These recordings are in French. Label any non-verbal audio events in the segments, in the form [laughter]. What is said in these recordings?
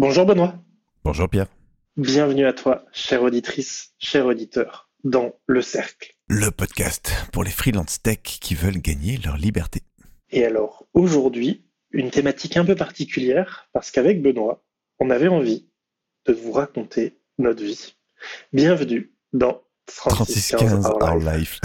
Bonjour Benoît. Bonjour Pierre. Bienvenue à toi, chère auditrice, cher auditeur, dans Le Cercle. Le podcast pour les freelance tech qui veulent gagner leur liberté. Et alors, aujourd'hui, une thématique un peu particulière, parce qu'avec Benoît, on avait envie de vous raconter notre vie. Bienvenue dans 3615 Our Life.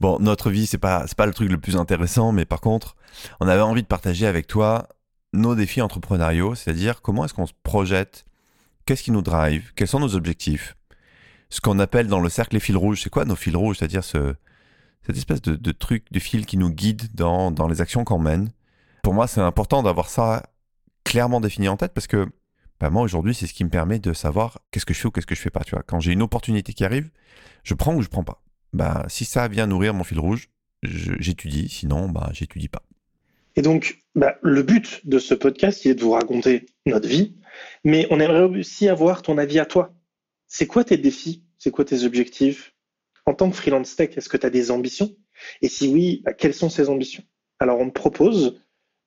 bon, notre vie, c'est pas, pas le truc le plus intéressant, mais par contre, on avait envie de partager avec toi nos défis entrepreneuriaux, c'est-à-dire comment est-ce qu'on se projette, qu'est-ce qui nous drive, quels sont nos objectifs, ce qu'on appelle dans le cercle les fils rouges. C'est quoi nos fils rouges? C'est-à-dire ce, cette espèce de, truc, de fil qui nous guide dans, dans les actions qu'on mène. Pour moi, c'est important d'avoir ça clairement défini en tête parce que bah, moi, aujourd'hui, c'est ce qui me permet de savoir qu'est-ce que je fais ou qu'est-ce que je fais pas. Tu vois, quand j'ai une opportunité qui arrive, je prends ou je prends pas. Bah, si ça vient nourrir mon fil rouge, j'étudie. Sinon, bah, j'étudie pas. Et donc, bah, le but de ce podcast, il est de vous raconter notre vie, mais on aimerait aussi avoir ton avis à toi. C'est quoi tes défis? C'est quoi tes objectifs? En tant que freelance tech, est-ce que tu as des ambitions? Et si oui, bah, quelles sont ces ambitions? Alors, on te propose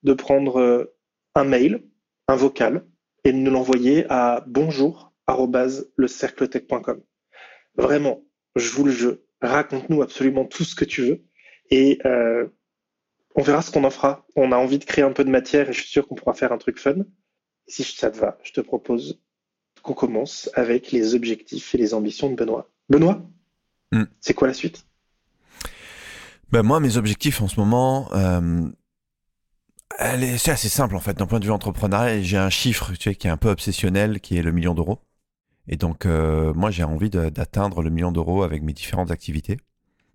de prendre euh, un mail, un vocal, et de nous l'envoyer à bonjour@lecercletech.com. Vraiment, je vous le jure, raconte-nous absolument tout ce que tu veux. Et euh, on verra ce qu'on en fera. On a envie de créer un peu de matière et je suis sûr qu'on pourra faire un truc fun. Si ça te va, je te propose qu'on commence avec les objectifs et les ambitions de Benoît. Benoît, hmm. c'est quoi la suite? Ben Moi, mes objectifs en ce moment, euh, c'est assez simple en fait. D'un point de vue entrepreneurial, j'ai un chiffre tu sais, qui est un peu obsessionnel, qui est le million d'euros. Et donc, euh, moi, j'ai envie d'atteindre le million d'euros avec mes différentes activités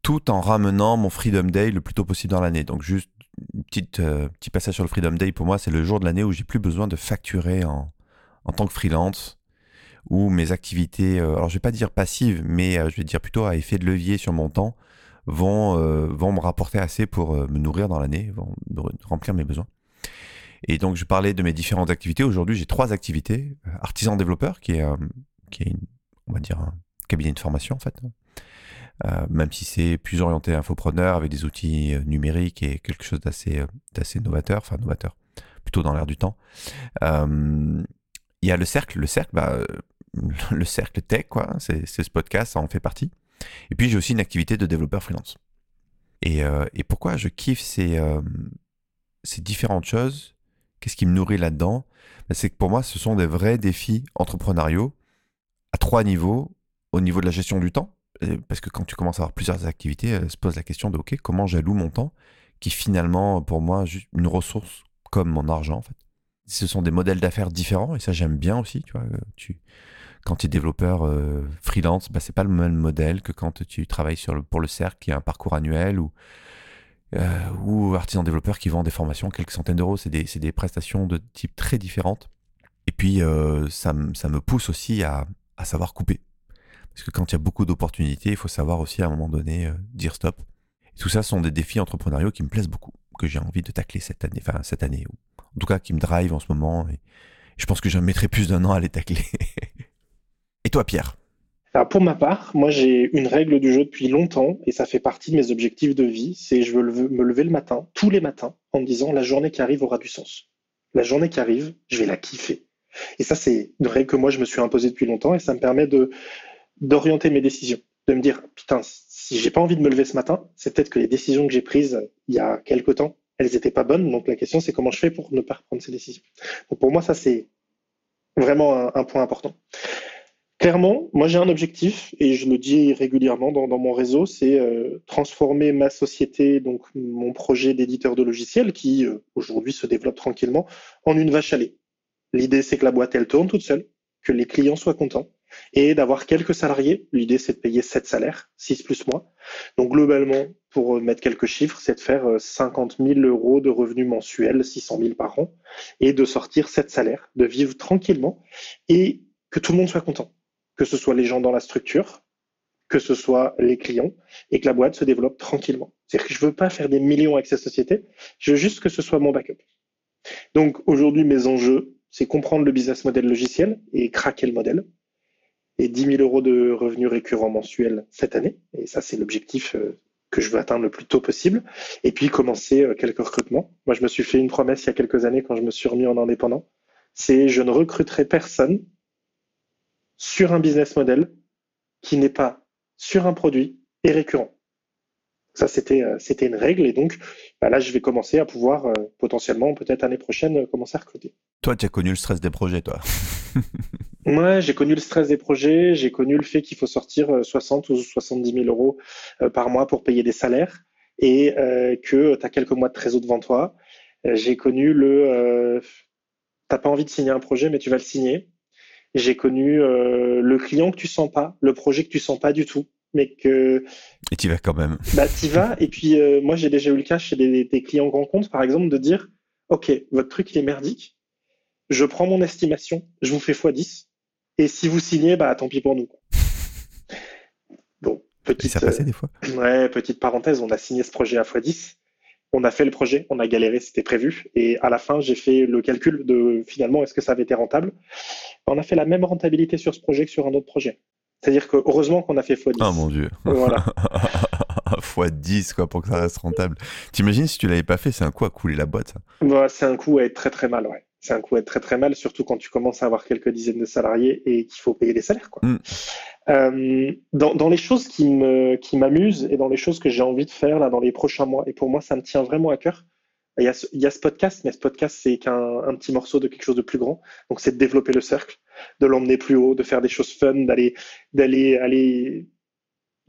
tout en ramenant mon Freedom Day le plus tôt possible dans l'année. Donc juste une petite euh, petit passage sur le Freedom Day pour moi, c'est le jour de l'année où j'ai plus besoin de facturer en, en tant que freelance où mes activités, euh, alors je vais pas dire passives, mais euh, je vais dire plutôt à effet de levier sur mon temps, vont, vont me rapporter assez pour me nourrir dans l'année, vont remplir mes besoins. Et donc je parlais de mes différentes activités. Aujourd'hui, j'ai trois activités. Artisan développeur, qui est, qui est on va dire un cabinet de formation en fait, euh, même si c'est plus orienté infopreneur avec des outils euh, numériques et quelque chose d'assez euh, d'assez novateur, enfin novateur, plutôt dans l'air du temps. il y a le cercle, le cercle, bah, [laughs] le cercle tech, quoi. C'est ce podcast, ça en fait partie. Et puis j'ai aussi une activité de développeur freelance. Et, et pourquoi je kiffe ces, ces différentes choses? Qu'est-ce qui me nourrit là-dedans? Bah, C'est que pour moi, ce sont des vrais défis entrepreneuriaux à trois niveaux. Au niveau de la gestion du temps, parce que quand tu commences à avoir plusieurs activités, elle se pose la question de OK, comment j'alloue mon temps, qui finalement, pour moi, juste une ressource comme mon argent, en fait. Ce sont des modèles d'affaires différents, et ça, j'aime bien aussi, tu vois. Euh, tu, quand tu es développeur euh, freelance, bah, c'est pas le même modèle que quand tu travailles sur pour le cercle, qui a un parcours annuel, ou, euh, ou artisan développeur qui vend des formations quelques centaines d'euros. C'est des, des, prestations de type très différentes. Et puis, ça, ça me pousse aussi à, à savoir couper. Parce que quand il y a beaucoup d'opportunités, il faut savoir aussi à un moment donné euh, dire stop. Tout ça sont des défis entrepreneuriaux qui me plaisent beaucoup, que j'ai envie de tacler cette année, enfin cette année, ou en tout cas qui me drive en ce moment. Je pense que je mettrai plus d'un an à les tacler. [laughs] et toi, Pierre? Alors pour ma part, moi j'ai une règle du jeu depuis longtemps et ça fait partie de mes objectifs de vie, c'est je veux me lever le matin, tous les matins, en me disant la journée qui arrive aura du sens. La journée qui arrive, je vais la kiffer. Et ça, c'est une règle que moi je me suis imposée depuis longtemps et ça me permet de d'orienter mes décisions, de me dire putain, si j'ai pas envie de me lever ce matin, c'est peut-être que les décisions que j'ai prises il y a quelque temps, elles n'étaient pas bonnes. Donc la question c'est comment je fais pour ne pas reprendre ces décisions. Donc pour moi ça c'est vraiment un, point important. Clairement, moi j'ai un objectif et je le dis régulièrement dans, mon réseau, c'est euh, transformer ma société, donc mon projet d'éditeur de logiciels qui euh, aujourd'hui se développe tranquillement, en une vache à lait. L'idée c'est que la boîte elle tourne toute seule, que les clients soient contents et d'avoir quelques salariés. L'idée, c'est de payer 7 salaires, 6 plus moi. Donc globalement, pour mettre quelques chiffres, c'est de faire 50 euh, 000 euros de revenus mensuels, 600 000 par an, et de sortir 7 salaires, de vivre tranquillement et que tout le monde soit content. Que ce soit les gens dans la structure, que ce soit les clients, et que la boîte se développe tranquillement. C'est-à-dire que je veux pas faire des millions avec cette société, je veux juste que ce soit mon backup. Donc aujourd'hui, mes enjeux, c'est comprendre le business model logiciel et craquer le modèle et 10 000 euros de revenus récurrents mensuels cette année. Et ça, c'est l'objectif euh, que je veux atteindre le plus tôt possible, et puis commencer euh, quelques recrutements. Moi, je me suis fait une promesse il y a quelques années quand je me suis remis en indépendant, c'est je ne recruterai personne sur un business model qui n'est pas sur un produit et récurrent. Ça, c'était euh, c'était une règle, et donc bah là, je vais commencer à pouvoir potentiellement, peut-être l'année prochaine, commencer à recruter. Toi, tu as connu le stress des projets, toi. [laughs] Ouais, j'ai connu le stress des projets, j'ai connu le fait qu'il faut sortir 60 euh, ou 70 000 euros euh, par mois pour payer des salaires et euh, que tu as quelques mois de trésor devant toi. J'ai connu le t'as pas envie de signer un projet, mais tu vas le signer. J'ai connu le client que tu sens pas, le projet que tu sens pas du tout, mais que. Et tu vas quand même. [laughs] Bah, tu vas. Et puis, moi, j'ai déjà eu le cas chez des, des clients grands comptes, par exemple, de dire OK, votre truc, il est merdique. Je prends mon estimation, je vous fais x10 et si vous signez, bah tant pis pour nous. [laughs] Bon, petite. ça passait des fois. Euh, ouais, petite parenthèse, on a signé ce projet à x10. On a fait le projet, on a galéré, c'était prévu. Et à la fin, j'ai fait le calcul de finalement est-ce que ça avait été rentable? On a fait la même rentabilité sur ce projet que sur un autre projet. C'est-à-dire que heureusement qu'on a fait x10. Oh mon dieu. Voilà. [laughs] x10 quoi pour que ça reste rentable. T'imagines si tu l'avais pas fait, c'est un coup à couler la boîte. Bah, c'est un coup à être très très mal, ouais c'est un coup à être très très mal, surtout quand tu commences à avoir quelques dizaines de salariés et qu'il faut payer des salaires. Quoi. Mm. Euh, dans, dans, les choses qui me qui m'amusent et dans les choses que j'ai envie de faire là dans les prochains mois, et pour moi ça me tient vraiment à cœur. Il y a ce, il y a ce podcast, mais ce podcast c'est qu'un un petit morceau de quelque chose de plus grand. Donc c'est de développer le cercle, de l'emmener plus haut, de faire des choses fun, d'aller d'aller aller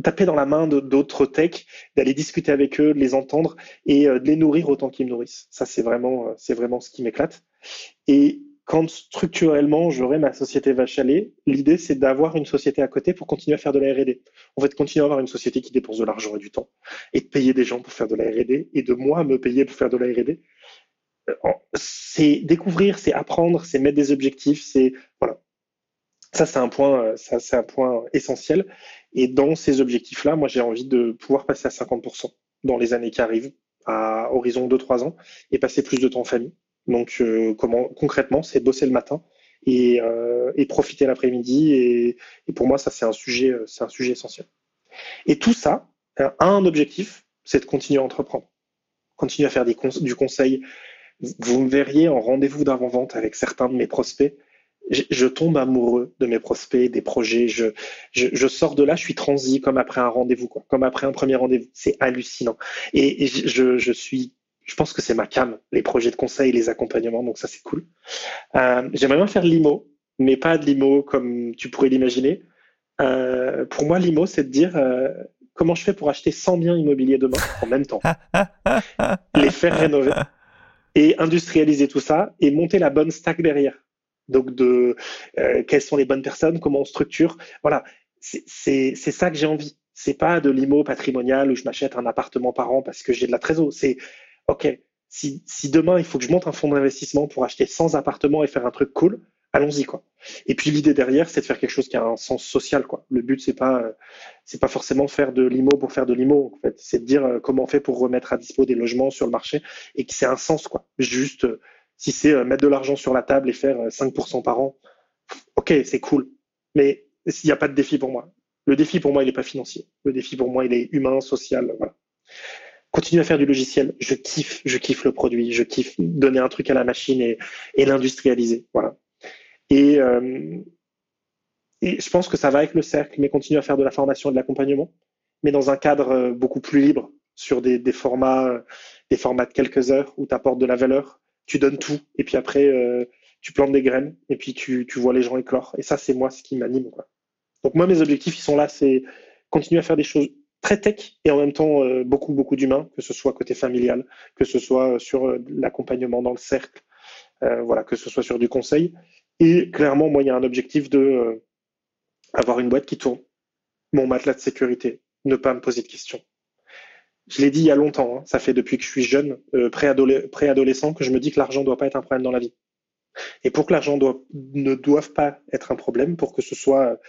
taper dans la main d'autres techs, d'aller discuter avec eux, de les entendre et euh, de les nourrir autant qu'ils me nourrissent. Ça, c'est vraiment, euh, c'est vraiment ce qui m'éclate. Et quand structurellement j'aurai ma société Vachalet, l'idée c'est d'avoir une société à côté pour continuer à faire de la R&D. On va continuer à avoir une société qui dépense de l'argent et du temps et de payer des gens pour faire de la R&D et de moi me payer pour faire de la R&D. Euh, c'est découvrir, c'est apprendre, c'est mettre des objectifs, c'est voilà. Ça c'est un point, ça c'est un point essentiel. Et dans ces objectifs-là, moi, j'ai envie de pouvoir passer à 50% dans les années qui arrivent, à horizon 2-3 ans, et passer plus de temps en famille. Donc, euh, comment concrètement, c'est bosser le matin et, euh, et profiter l'après-midi. Et, et, pour moi, ça, c'est un sujet, euh, c'est un sujet essentiel. Et tout ça un objectif, c'est de continuer à entreprendre, continuer à faire du conseil. Vous me verriez en rendez-vous d'avant-vente avec certains de mes prospects je, tombe amoureux de mes prospects, des projets. Je, je, sors de là, je suis transi comme après un rendez-vous, comme après un premier rendez-vous. C'est hallucinant. Et, je, je, suis, je pense que c'est ma cam, les projets de conseil, les accompagnements. Donc ça, c'est cool. Euh, J'aimerais bien faire de l'IMO, mais pas de l'IMO comme tu pourrais l'imaginer. Euh, pour moi, l'IMO, c'est de dire euh, comment je fais pour acheter 100 biens immobiliers demain en même temps, [laughs] les faire rénover et industrialiser tout ça et monter la bonne stack derrière donc de quelles sont les bonnes personnes, comment on structure. Voilà, c'est ça que j'ai envie. C'est pas de l'IMO patrimonial où je m'achète un appartement par an parce que j'ai de la trésor. C'est OK, si, si, demain il faut que je monte un fonds d'investissement pour acheter 100 appartements et faire un truc cool, allons-y quoi. Et puis l'idée derrière, c'est de faire quelque chose qui a un sens social quoi. Le but c'est pas c'est pas forcément faire de l'IMO pour faire de l'IMO en fait, c'est de dire euh, comment on fait pour remettre à dispo des logements sur le marché et que c'est un sens quoi. Juste si c'est euh, mettre de l'argent sur la table et faire 5% euh, par an, ok, c'est cool. Mais il n'y a pas de défi pour moi. Le défi pour moi, il n'est pas financier. Le défi pour moi, il est humain, social. Continue à faire du logiciel. Je kiffe, je kiffe le produit. Je kiffe donner un truc à la machine et, l'industrialiser. Voilà. Et, euh, et je pense que ça va avec le cercle, mais continue à faire de la formation et de l'accompagnement, mais dans un cadre beaucoup plus libre, sur des, formats, des formats de quelques heures où tu apportes de la valeur, tu donnes tout, et puis après, euh, tu plantes des graines, et puis tu, vois les gens éclore. Et ça, c'est moi ce qui m'anime. Donc moi, mes objectifs, ils sont là, c'est continuer à faire des choses très tech et en même temps euh, beaucoup, beaucoup d'humains, que ce soit côté familial, que ce soit euh, sur l'accompagnement dans le cercle, voilà, que ce soit sur du conseil. Et clairement, moi, il y a un objectif de avoir une boîte qui tourne, mon matelas de sécurité, ne pas me poser de questions je l'ai dit il y a longtemps, hein. ça fait depuis que je suis jeune, euh, préadolescent, que je me dis que l'argent ne doit pas être un problème dans la vie. Et pour que l'argent ne doive pas être un problème, pour que ce soit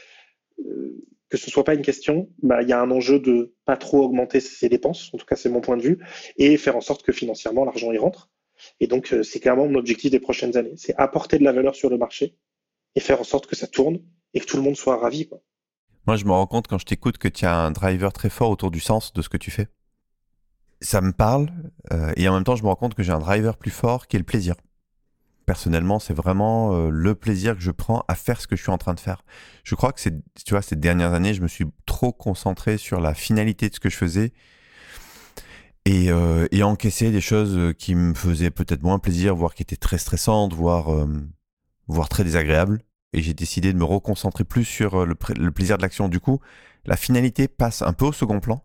euh, que ce soit pas une question, bah, il y a un enjeu de pas trop augmenter ses dépenses, en tout cas c'est mon point de vue, et faire en sorte que financièrement l'argent y rentre. Et donc euh, c'est clairement mon objectif des prochaines années, c'est apporter de la valeur sur le marché et faire en sorte que ça tourne et que tout le monde soit ravi. Moi je me rends compte quand je t'écoute que tu as un driver très fort autour du sens de ce que tu fais. ça me parle euh, et en même temps, je me rends compte que j'ai un driver plus fort qui est le plaisir. Personnellement, c'est vraiment euh, le plaisir que je prends à faire ce que je suis en train de faire. Je crois que c'est, tu vois, ces dernières années, je me suis trop concentré sur la finalité de ce que je faisais et, euh, et encaisser des choses qui me faisaient peut-être moins plaisir, voire qui étaient très stressantes, voire, voire très désagréables. Et j'ai décidé de me reconcentrer plus sur le, le plaisir de l'action. Du coup, la finalité passe un peu au second plan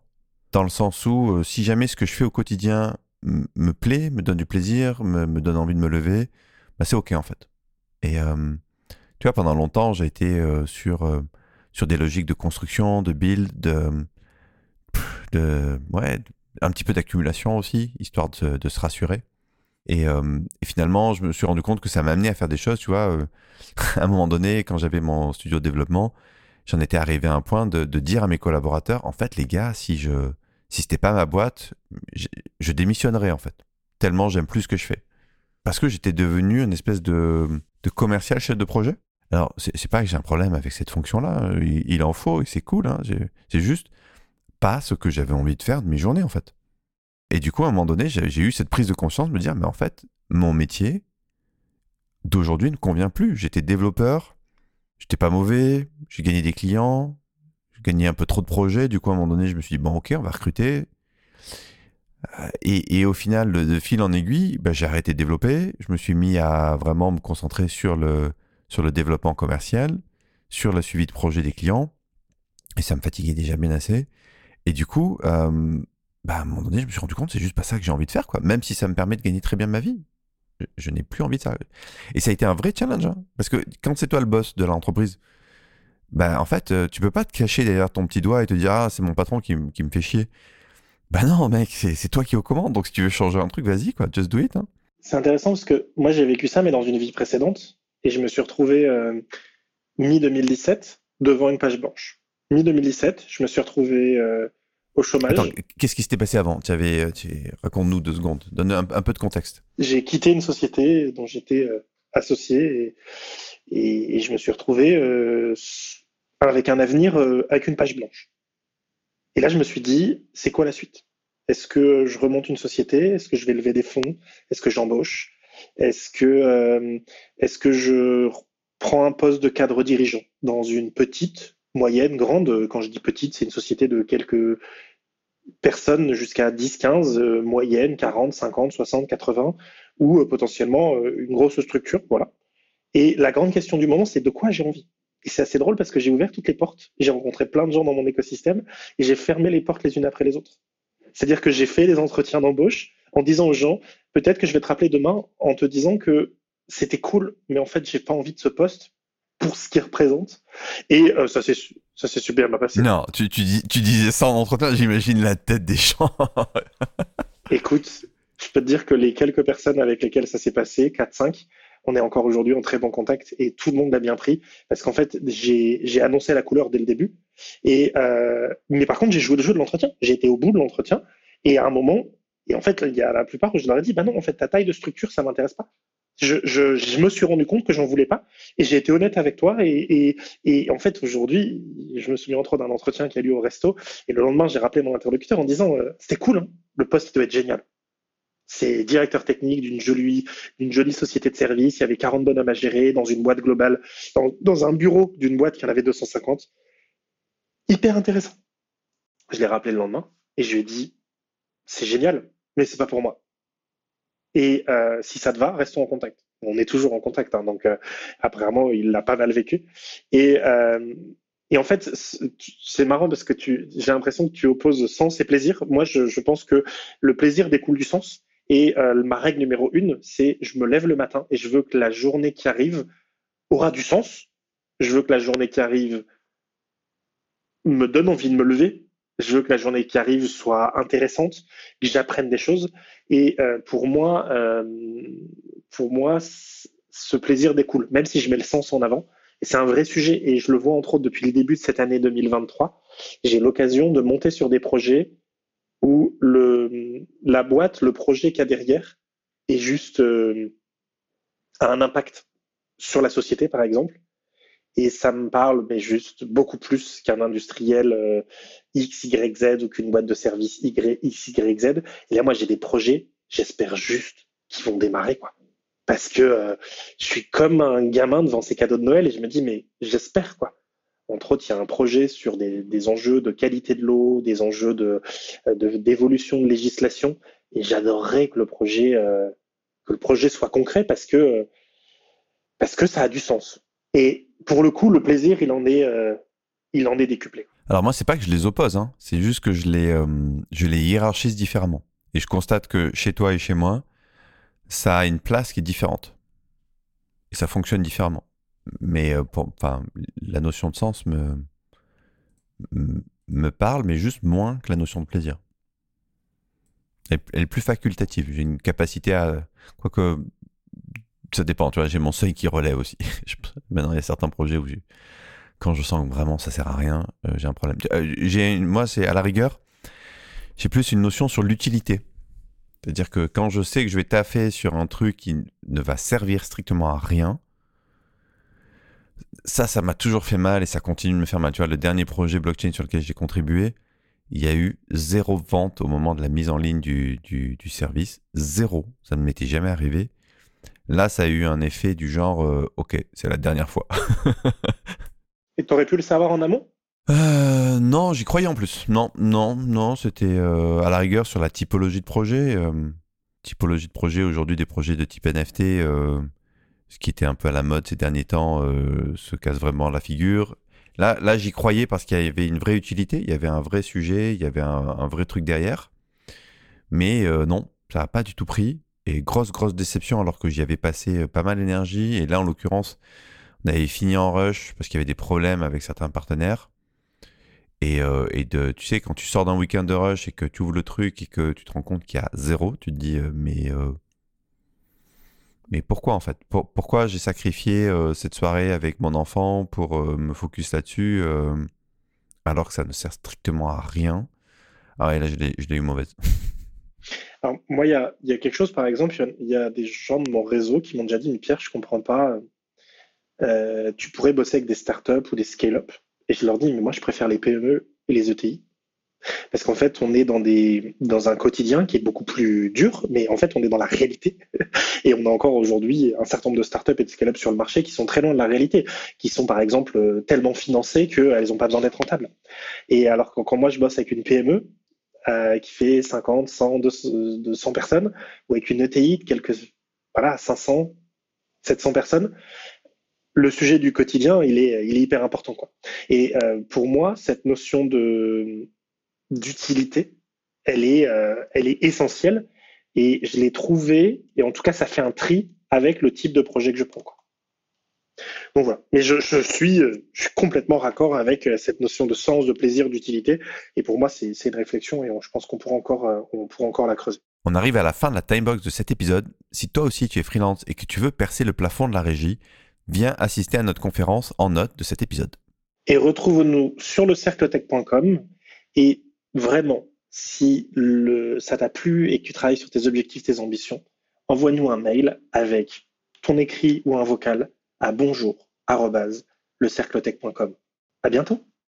dans le sens où euh, si jamais ce que je fais au quotidien me plaît, me donne du plaisir, me, donne envie de me lever, bah c'est ok en fait. Et tu vois, pendant longtemps, j'ai été sur, des logiques de construction, de build, de, ouais, un petit peu d'accumulation aussi, histoire de, se rassurer. Et, finalement, je me suis rendu compte que ça m'a amené à faire des choses, tu vois. [laughs] à un moment donné, quand j'avais mon studio de développement, j'en étais arrivé à un point de, dire à mes collaborateurs, en fait, les gars, si je si c'était pas ma boîte, je, démissionnerais en fait. Tellement j'aime plus ce que je fais. Parce que j'étais devenu une espèce de, commercial chef de projet. Alors, c'est pas que j'ai un problème avec cette fonction-là. Il, en faut et c'est cool. Hein. C'est juste pas ce que j'avais envie de faire de mes journées en fait. Et du coup, à un moment donné, j'ai eu cette prise de conscience de me dire, mais en fait, mon métier d'aujourd'hui ne convient plus. J'étais développeur, j'étais pas mauvais, j'ai gagné des clients, gagné un peu trop de projets. Du coup, à un moment donné, je me suis dit, bon, ok, on va recruter. Euh, et, au final, de, fil en aiguille, bah, j'ai arrêté de développer. Je me suis mis à vraiment me concentrer sur le, sur le développement commercial, sur le suivi de projet des clients. Et ça me fatiguait déjà bien assez. Et du coup, euh, bah, à un moment donné, je me suis rendu compte, c'est juste pas ça que j'ai envie de faire, quoi. Même si ça me permet de gagner très bien ma vie. Je, n'ai plus envie de ça. Et ça a été un vrai challenge, hein. parce que quand c'est toi le boss de l'entreprise, bah en fait, euh, tu peux pas te cacher derrière ton petit doigt et te dire ah c'est mon patron qui, qui me fait chier. Bah non mec, c'est toi qui aux commandes, donc si tu veux changer un truc, vas-y quoi, just do it. Hein. C'est intéressant parce que moi j'ai vécu ça mais dans une vie précédente et je me suis retrouvé euh, mi 2017 devant une page blanche. Mi 2017, je me suis retrouvé euh, au chômage. qu'est-ce qui s'était passé avant? Tu avais, raconte-nous deux secondes, donne un, peu de contexte. J'ai quitté une société dont j'étais associé et, et, je me suis retrouvé avec un avenir euh, avec une page blanche. Et là, je me suis dit, c'est quoi la suite? Est-ce que je remonte une société? Est-ce que je vais lever des fonds? Est-ce que j'embauche? Est-ce que, euh, est que je prends un poste de cadre dirigeant dans une petite, moyenne, grande? Quand je dis petite, c'est une société de quelques personnes jusqu'à 10, 15, euh, moyenne, 40, 50, 60, 80, ou potentiellement une grosse structure. Voilà. Et la grande question du moment, c'est de quoi j'ai envie? Et c'est assez drôle parce que j'ai ouvert toutes les portes, j'ai rencontré plein de gens dans mon écosystème et j'ai fermé les portes les unes après les autres. C'est-à-dire que j'ai fait des entretiens d'embauche en disant aux gens, peut-être que je vais te rappeler demain en te disant que c'était cool, mais en fait, j'ai pas envie de ce poste pour ce qu'il représente. Et euh, ça s'est ça c'est super bien passé. Non, tu, tu, dis, tu disais ça en entretien, j'imagine la tête des gens. [laughs] Écoute, je peux te dire que les quelques personnes avec lesquelles ça s'est passé, 4-5, on est encore aujourd'hui en très bon contact et tout le monde l'a bien pris parce qu'en fait, j'ai annoncé la couleur dès le début. Et, euh, mais par contre, j'ai joué le jeu de l'entretien. J'ai été au bout de l'entretien et à un moment, et en fait, il y a la plupart où je leur ai dit, bah non, en fait, ta taille de structure, ça m'intéresse pas. Je, je, je, me suis rendu compte que j'en voulais pas et j'ai été honnête avec toi et, et, en fait aujourd'hui je me mis entre d'un entretien qui a lieu au resto et le lendemain j'ai rappelé mon interlocuteur en disant euh, c'était cool hein, le poste doit être génial c'est directeur technique d'une jolie, société de service. Il y avait 40 bonhommes à gérer dans une boîte globale, dans, un bureau d'une boîte qui en avait 250. Hyper intéressant. Je l'ai rappelé le lendemain et je lui ai dit, c'est génial, mais c'est pas pour moi. Et euh, si ça te va, restons en contact. On est toujours en contact, hein, donc euh, apparemment il l'a pas mal vécu. Et, euh, en fait, c'est marrant parce que j'ai l'impression que tu opposes sens et plaisir. Moi, je pense que le plaisir découle du sens. Et euh, ma règle numéro une, c'est je me lève le matin et je veux que la journée qui arrive aura du sens. Je veux que la journée qui arrive me donne envie de me lever. Je veux que la journée qui arrive soit intéressante, que j'apprenne des choses. Et euh, pour moi, euh, pour moi, ce plaisir découle, même si je mets le sens en avant. Et c'est un vrai sujet. Et je le vois entre autres depuis le début de cette année 2023. J'ai l'occasion de monter sur des projets où le, la boîte, le projet qu'il y a derrière, est juste euh, a un impact sur la société, par exemple. et ça me parle, mais juste beaucoup plus qu'un industriel euh, X, Y, Z ou qu'une boîte de service Y, X, Y, Z. Et là, moi, j'ai des projets, j'espère juste qu'ils vont démarrer, quoi. Parce que euh, je suis comme un gamin devant ces cadeaux de Noël et je me dis, mais j'espère, quoi. Entre autres, il y a un projet sur des, enjeux de qualité de l'eau, des enjeux de d'évolution de, législation, et j'adorerais que le projet euh, que le projet soit concret parce que parce que ça a du sens. Et pour le coup, le plaisir, il en est, euh, il en est décuplé. Alors moi, c'est pas que je les oppose, hein. c'est juste que je les, euh, je les hiérarchise différemment. Et je constate que chez toi et chez moi, ça a une place qui est différente. Et ça fonctionne différemment. Mais euh, la notion de sens me, me parle, mais juste moins que la notion de plaisir. Elle, est plus facultative. J'ai une capacité à... Quoique ça dépend, tu vois, j'ai mon seuil qui relève aussi. [laughs] Maintenant, il y a certains projets où quand je sens que vraiment ça sert à rien, euh, j'ai un problème. Euh, moi, c'est à la rigueur, j'ai plus une notion sur l'utilité. C'est-à-dire que quand je sais que je vais taffer sur un truc qui ne va servir strictement à rien, ça, ça m'a toujours fait mal et ça continue de me faire mal. Tu vois, le dernier projet blockchain sur lequel j'ai contribué, il y a eu zéro vente au moment de la mise en ligne du, du, du service. Zéro. Ça ne m'était jamais arrivé. Là, ça a eu un effet du genre, euh, ok, c'est la dernière fois. Et t'aurais pu le savoir en amont? Euh, non, j'y croyais en plus. Non, non, non, c'était euh, à la rigueur sur la typologie de projet. typologie de projet, aujourd'hui des projets de type NFT, ce qui était un peu à la mode ces derniers temps, se casse vraiment la figure. Là, là j'y croyais parce qu'il y avait une vraie utilité, il y avait un vrai sujet, il y avait un, vrai truc derrière. Mais non, ça n'a pas du tout pris. Et grosse, grosse déception alors que j'y avais passé euh, pas mal d'énergie. Et là, en l'occurrence, on avait fini en rush parce qu'il y avait des problèmes avec certains partenaires. Et, euh, et de, tu sais, quand tu sors d'un week-end de rush et que tu ouvres le truc et que tu te rends compte qu'il y a zéro, tu te dis, euh, mais, mais pourquoi en fait? Pourquoi j'ai sacrifié cette soirée avec mon enfant pour me focus là-dessus alors que ça ne sert strictement à rien? Ah ouais, là, je l'ai eu mauvaise. [laughs] Alors, moi, il y a, quelque chose, par exemple, il y, a des gens de mon réseau qui m'ont déjà dit, mais Pierre, je comprends pas, euh, tu pourrais bosser avec des startups ou des scale-up. Et je leur dis, mais moi, je préfère les PME et les ETI. Parce qu'en fait, on est dans, des, dans un quotidien qui est beaucoup plus dur, mais en fait, on est dans la réalité. [laughs] Et on a encore aujourd'hui un certain nombre de startups et de scale-up sur le marché qui sont très loin de la réalité, qui sont par exemple tellement financées qu'elles n'ont pas besoin d'être rentables. Et alors quand moi je bosse avec une PME, euh, qui fait 50, 100, 200 personnes, ou avec une ETI de quelques, voilà, 500, 700 personnes, le sujet du quotidien, il est, il est hyper important. Quoi. Et euh, pour moi, cette notion de, d'utilité, elle est, euh, elle est essentielle. Et je l'ai trouvée, et en tout cas, ça fait un tri avec le type de projet que je prends. Quoi. Donc voilà. Mais je, suis, euh, je suis complètement raccord avec euh, cette notion de sens, de plaisir, d'utilité. Et pour moi, c'est une réflexion et je pense qu'on pourra encore, on pourra encore la creuser. On arrive à la fin de la timebox de cet épisode. Si toi aussi tu es freelance et que tu veux percer le plafond de la régie, viens assister à notre conférence en note de cet épisode. Et retrouve-nous sur le cercletech.com. Et vraiment, si ça t'a plu et que tu travailles sur tes objectifs, tes ambitions, envoie-nous un mail avec ton écrit ou un vocal à bonjour le cerclotech.com. À bientôt.